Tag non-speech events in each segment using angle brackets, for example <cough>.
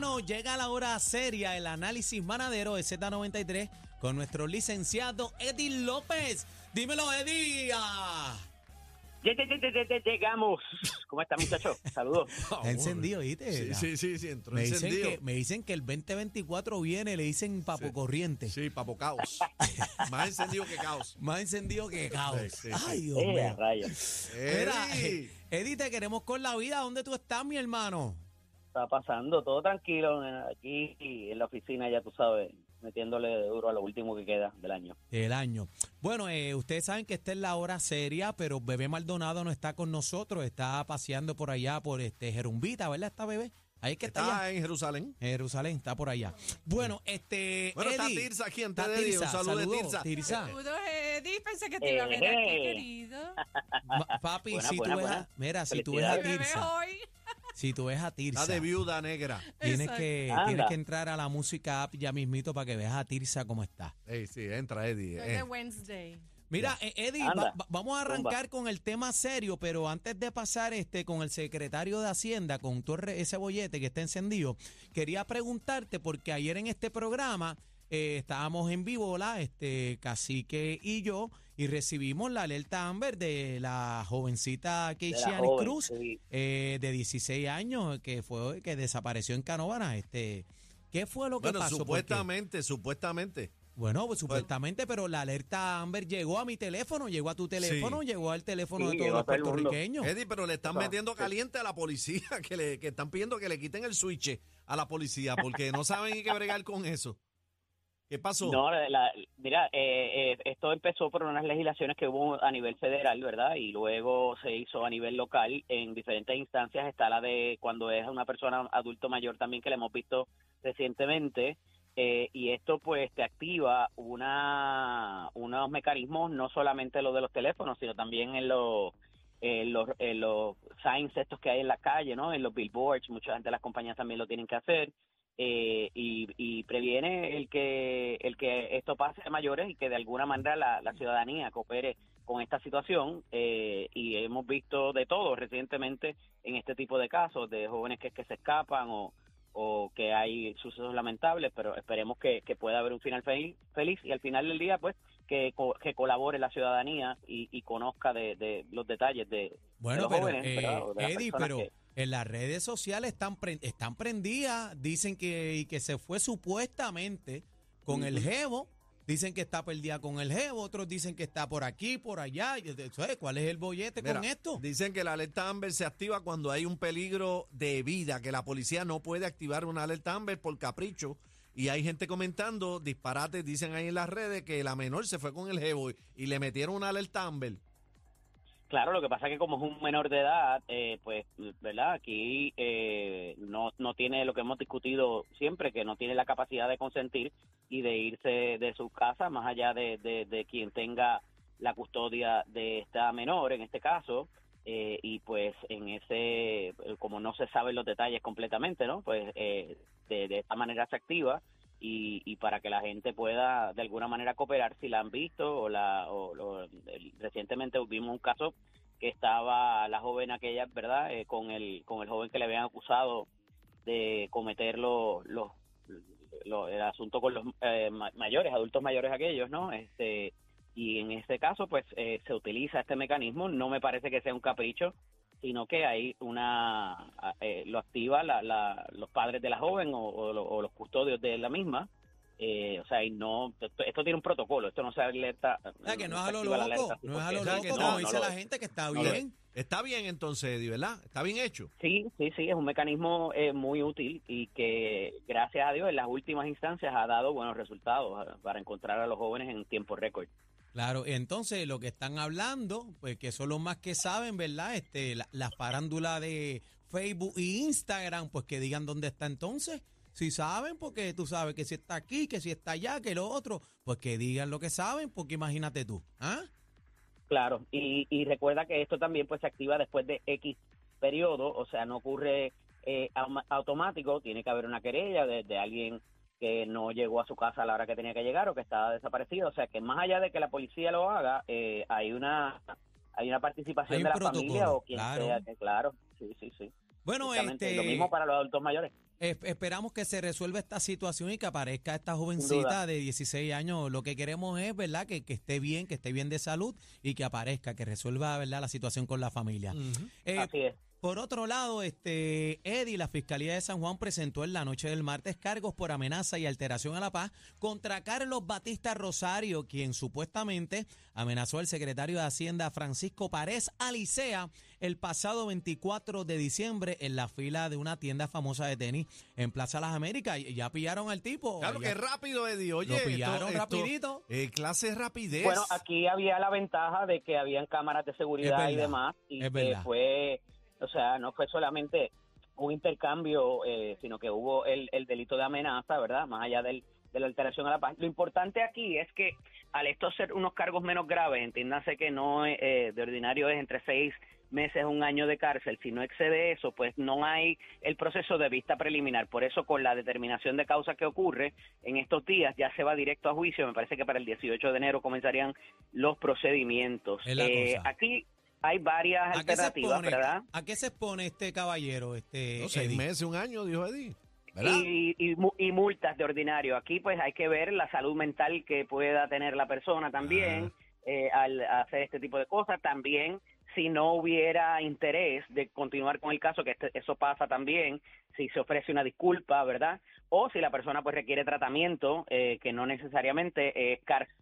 Bueno, llega la hora seria, el análisis manadero de Z93 con nuestro licenciado Eddie López. Dímelo, Eddie. Lle- lle- lle- lle- lle- Llegamos. ¿Cómo está, muchacho? Saludos. <laughs> Está encendido, ¿viste? Sí, sí, sí, sí, entró Me dicen, encendido. que, me dicen que el 2024 viene, le dicen papo Sí. corriente. Sí, papo caos. <laughs> Más encendido que caos. Más encendido que caos. Sí. Ay, Dios Eh, mío. Mira, eh, Eddie, te queremos con la vida. ¿Dónde tú estás, mi hermano? Está pasando todo tranquilo eh, aquí en la oficina, ya tú sabes, metiéndole duro a lo último que queda del año. El año. Bueno, eh, ustedes saben que esta es la hora seria, pero Bebé Maldonado no está con nosotros, está paseando por allá por este Jerumbita, ¿verdad? Está bebé. Ahí es que está, allá. En Jerusalén. En Jerusalén, está por allá. Bueno, este. Bueno, está Tirsa aquí antes está de Eddie. Un saludo de saludos, Tirsa. Tirsa. Saludos, Eddie. Pensé que te iba a ver aquí, Eh. querido. Ma- Papi, Buena, si buena, tú ves a, buena. mira, si tú ves a Me ves Tirsa, hoy. Si tú ves a Tirsa, Está de viuda negra. tienes que, Anda. tienes que entrar a la música app ya mismito para que veas a Tirsa cómo está. Ey, sí, entra Eddie. Eh. de Wednesday. Mira, eh, Eddie, Anda. va- va- vamos a arrancar con el tema serio, pero antes de pasar este con el secretario de Hacienda, con todo re- ese bollete que está encendido, quería preguntarte, porque ayer en este programa eh, estábamos en vivo, ¿verdad? Este, Cacique y yo, y recibimos la alerta Amber de la jovencita joven, Cruz, sí. eh, de 16 años, que fue que desapareció en Canóvana. Este, ¿Qué fue lo que Bueno, pasó? Supuestamente, supuestamente. bueno, pues supuestamente, pero la alerta Amber llegó a mi teléfono, llegó a tu teléfono, llegó al teléfono Sí, de todos los puertorriqueños. Eddie, pero le están No, metiendo sí. caliente a la policía, <laughs> que, le, que están pidiendo que le quiten el switch a la policía, porque no saben ni qué bregar con eso. ¿Qué pasó? No, la- la- mira, eh, eh, esto empezó por unas legislaciones que hubo a nivel federal, ¿verdad? Y luego se hizo a nivel local en diferentes instancias. Está la de cuando es una persona adulto mayor también que le hemos visto recientemente. eh, y esto pues te activa una unos mecanismos, no solamente los de los teléfonos, sino también en los en los, los signs estos que hay en la calle, ¿no? En los billboards, mucha gente las compañías también lo tienen que hacer eh, y, y previene el que el que esto pase a mayores y que de alguna manera la, la ciudadanía coopere con esta situación eh, y hemos visto de todo recientemente en este tipo de casos de jóvenes que, que se escapan o, o que hay sucesos lamentables pero esperemos que, que pueda haber un final feliz, feliz y al final del día pues que, que colabore la ciudadanía y, y conozca de, de los detalles de, de Bueno, los pero jóvenes eh, pero que- en las redes sociales están pre- están prendidas, dicen que y que se fue supuestamente con el jevo, dicen que está perdida con el jevo, otros dicen que está por aquí, por allá. ¿cuál es el bollete Mira, con esto? Dicen que la alerta Amber se activa cuando hay un peligro de vida, que la policía no puede activar una alerta Amber por capricho. Y hay gente comentando disparates, dicen ahí en las redes, que la menor se fue con el jevo y, y le metieron una alerta Amber. Claro, lo que pasa es que como es un menor de edad, eh, pues, ¿verdad? Aquí eh, no, no tiene lo que hemos discutido siempre, que no tiene la capacidad de consentir y de irse de su casa, más allá de, de, quien tenga la custodia de esta menor, en este caso, eh, y pues en ese, como no se saben los detalles completamente, ¿no? Pues eh, de, de esta manera se activa y, y para que la gente pueda de alguna manera cooperar si la han visto o la o, lo- el- recientemente vimos un caso que estaba la joven aquella verdad Eh, con el con el joven que le habían acusado de cometer los los lo- el asunto con los eh, ma- mayores adultos mayores aquellos no este y en este caso pues eh, se utiliza este mecanismo. No me parece que sea un capricho sino que hay una eh, lo activa la, la- los padres de la joven o, o lo- o los custodios de la misma eh, o sea y no esto, esto tiene un protocolo esto no se alerta O sea, que no es a lo loco, alerta no es a lo loco, que como no, dice no la lo- gente que está no lo bien. Está bien entonces, Eddie, ¿verdad? Está bien hecho. Sí, sí, sí, es un mecanismo eh, muy útil y que, gracias a Dios, en las últimas instancias ha dado buenos resultados ah, para encontrar a los jóvenes en tiempo récord. Claro, entonces lo que están hablando, pues que son los más que saben, ¿verdad? Este, la, la farándula de Facebook y Instagram, pues que digan dónde está entonces. Si saben, porque tú sabes que si está aquí, que si está allá, que lo otro, pues que digan lo que saben, porque imagínate tú, ¿ah? Claro, y, y recuerda que esto también pues se activa después de X periodo, o sea, no ocurre eh, automático, tiene que haber una querella de, de alguien que no llegó a su casa a la hora que tenía que llegar o que estaba desaparecido, o sea, que más allá de que la policía lo haga, eh, hay una hay una participación Hay un de la protocolo, familia o quien claro. sea, que claro, sí, sí, sí. Bueno, este, Lo mismo para los adultos mayores. es- esperamos que se resuelva esta situación y que aparezca esta jovencita de 16 años. Lo que queremos es, ¿verdad? Que, que esté bien, que esté bien de salud y que aparezca, que resuelva, ¿verdad? La situación con la familia. Eh, Así es. Por otro lado, este Eddie, la Fiscalía de San Juan presentó en la noche del martes cargos por amenaza y alteración a la paz contra Carlos Batista Rosario, quien supuestamente amenazó al secretario de Hacienda Francisco Párez Alicea el pasado 24 de diciembre en la fila de una tienda famosa de tenis en Plaza Las Américas. Y ya pillaron al tipo. Claro Ya- que rápido, Eddie. Oye, Lo esto- pillaron esto- rapidito. eh, clase de rapidez. Bueno, aquí había la ventaja de que habían cámaras de seguridad Es y demás, y es que verdad. fue, o sea, no fue solamente un intercambio, eh, sino que hubo el, el delito de amenaza, ¿verdad? Más allá del, de la alteración a la paz. Lo importante aquí es que al esto ser unos cargos menos graves, entiéndase que no eh, de ordinario es entre seis meses, un año de cárcel, si no excede eso, pues no hay el proceso de vista preliminar. Por eso, con la determinación de causa que ocurre en estos días, ya se va directo a juicio. Me parece que para el 18 de enero comenzarían los procedimientos. Eh, aquí hay varias ¿A qué, se alternativas, expone, ¿verdad? ¿A qué se expone este caballero? Este, No, seis Eddie? meses, un año, dijo Eddie. ¿Verdad? Y, y, mu- y multas de ordinario. Aquí pues hay que ver la salud mental que pueda tener la persona también eh, al hacer este tipo de cosas. También si no hubiera interés de continuar con el caso, que este- eso pasa también, si se ofrece una disculpa, ¿verdad? O si la persona pues requiere tratamiento, eh, que no necesariamente es cárcel.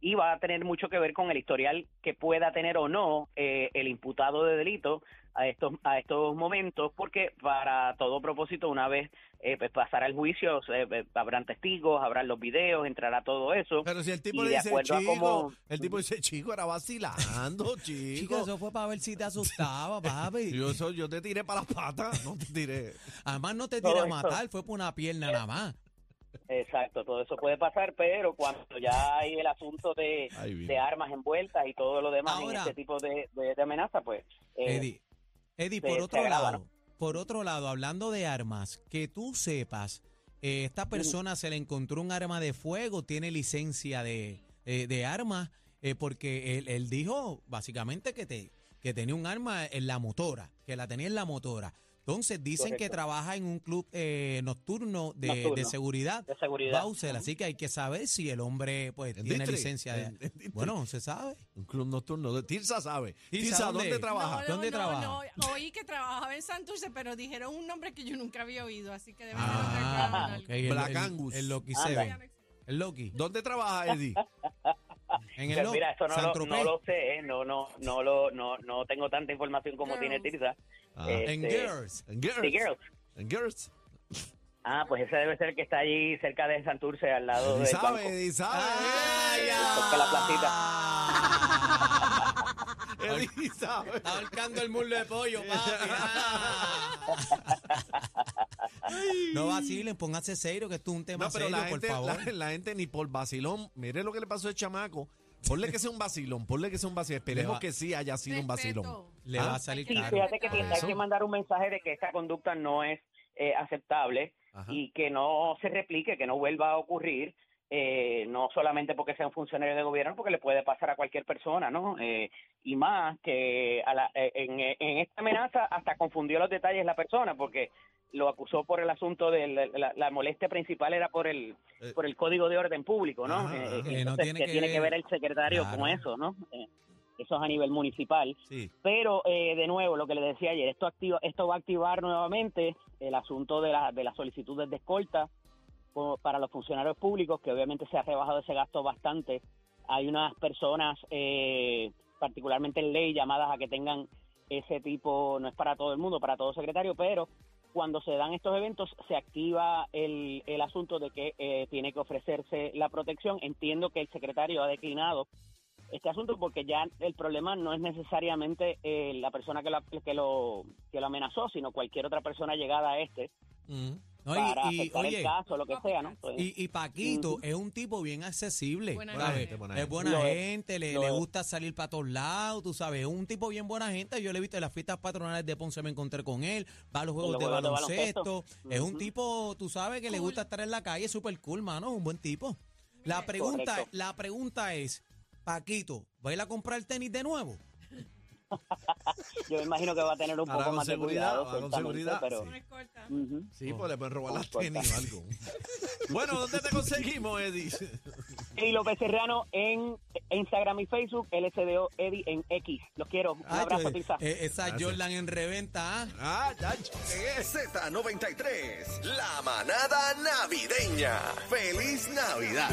Y va a tener mucho que ver con el historial que pueda tener o no eh, el imputado de delito a estos a estos momentos, porque para todo propósito, una vez eh, pues pasará el juicio, eh, habrán testigos, habrán los videos, entrará todo eso. Pero si el tipo y le de dice acuerdo a chico, cómo- el tipo dice chico, era vacilando, <laughs> Chico, chico. eso fue para ver si te asustaba, <laughs> papi. Yo, eso- yo te tiré para las patas, no te tiré. Además, no te Todo tira a esto. matar, fue por una pierna nada más. Exacto, todo eso puede pasar, pero cuando ya hay el asunto de, de armas envueltas y todo lo demás Ahora- en este tipo de, de- de amenaza, pues... eh, Eddie, Eddie, se- por otro agrava, lado, por otro lado, hablando de armas, que tú sepas, eh, esta persona se le encontró un arma de fuego, tiene licencia de, eh, de armas, eh, porque él, él dijo básicamente que, te, que tenía un arma en la motora, que la tenía en la motora. Entonces dicen que trabaja en un club eh, nocturno, de, Nocturno. de seguridad. de seguridad. Bowser, así que hay que saber si el hombre pues En tiene licencia de... en- en District. Bueno, no se sabe. Un club nocturno. Tirsa sabe. Tirsa, Tirsa, ¿dónde? ¿dónde, trabaja? No, ¿Dónde no, trabaja? No, oí que trabajaba en Santurce, pero dijeron un nombre que yo nunca había oído, así que debe Ah, Black el- Angus. el Loki. Seven. El Loki. ¿Dónde trabaja Eddie? <laughs> En el Pues Loki. mira, eso no lo, Saint-Tropez. no lo sé, ¿eh? no, no, no, lo, no, no tengo tanta información como tiene Tirsa. Ah. Eh, En este, Girls. En Girls. Sí, Girls. En Girls. Ah, pues ese debe ser el que está allí cerca de Santurce, al lado del sabe. Eddie sabe. ¡Ay, Cerca de la <laughs> sabe. Está ahorcando el muslo de pollo, papi. <laughs> Ah. No vacilen, pónganse serio, que esto es un tema No, pero serio, la por gente, favor. la, la gente ni por vacilón. Mire lo que le pasó al chamaco. Ponle que sea un vacilón, ponle que sea un vacilón. Esperemos va- que sí haya sido un vacilón. Le Ah. va a salir Sí, caro. fíjate que tiene- hay Eso. que mandar un mensaje de que esta conducta no es eh, aceptable Ajá. y que no se replique, que no vuelva a ocurrir, eh, no solamente porque sea un funcionario de gobierno, porque le puede pasar a cualquier persona, ¿no? Eh, y más que a la- eh, en, en esta amenaza hasta confundió los detalles la persona, porque lo acusó por el asunto de la, la- la molestia principal era por el Eh. por el código de orden público, ¿no? Ajá, Eh, ajá. Que no entonces, tiene ¿qué que tiene que ver- el secretario Claro. con eso, no? Eh, eso es a nivel municipal. Sí. Pero eh, de nuevo, lo que le decía ayer, esto activa, esto va a activar nuevamente el asunto de, la, de las solicitudes de escolta para los funcionarios públicos, que obviamente se ha rebajado ese gasto bastante. Hay unas personas, eh, particularmente en ley, llamadas a que tengan ese tipo, no es para todo el mundo, para todo secretario, pero cuando se dan estos eventos se activa el, el asunto de que eh, tiene que ofrecerse la protección. Entiendo que el secretario ha declinado este asunto porque ya el problema no es necesariamente eh, la persona que lo, que lo que lo amenazó, sino cualquier otra persona llegada a este Mm. No, para y, y, afectar oye, el caso, lo que sea, ¿no? Pues, y, y Paquito es un tipo bien accesible. Buena ¿sabes? gente. buena es gente. buena es, gente, le, le es. gusta salir para todos lados, tú sabes, es un tipo bien buena gente. Yo le he visto en las fiestas patronales de Ponce, me encontré con él, va a los juegos los de juegos de baloncesto. baloncesto. Es un Ujú. tipo, tú sabes, que le gusta estar en la calle, súper cool, mano, un buen tipo. La pregunta, Correcto. la pregunta es, Paquito, ¿va a ir a comprar tenis de nuevo? Yo me imagino que va a tener un Hará poco con más de seguridad, cuidado, con seguridad, pero... Una escolta. Ujú. Sí, pues le pueden robar las tenis o algo. <laughs> bueno, ¿dónde te conseguimos, Eddie? Y López Serrano en Instagram y Facebook, LSDO Eddie en X. Los quiero. Un Ay, abrazo, yo- Pizza. eh, esa Gracias. Jordan en reventa, ¿ah? ah, ya, llegué. Z93, la manada navideña. ¡Feliz Navidad!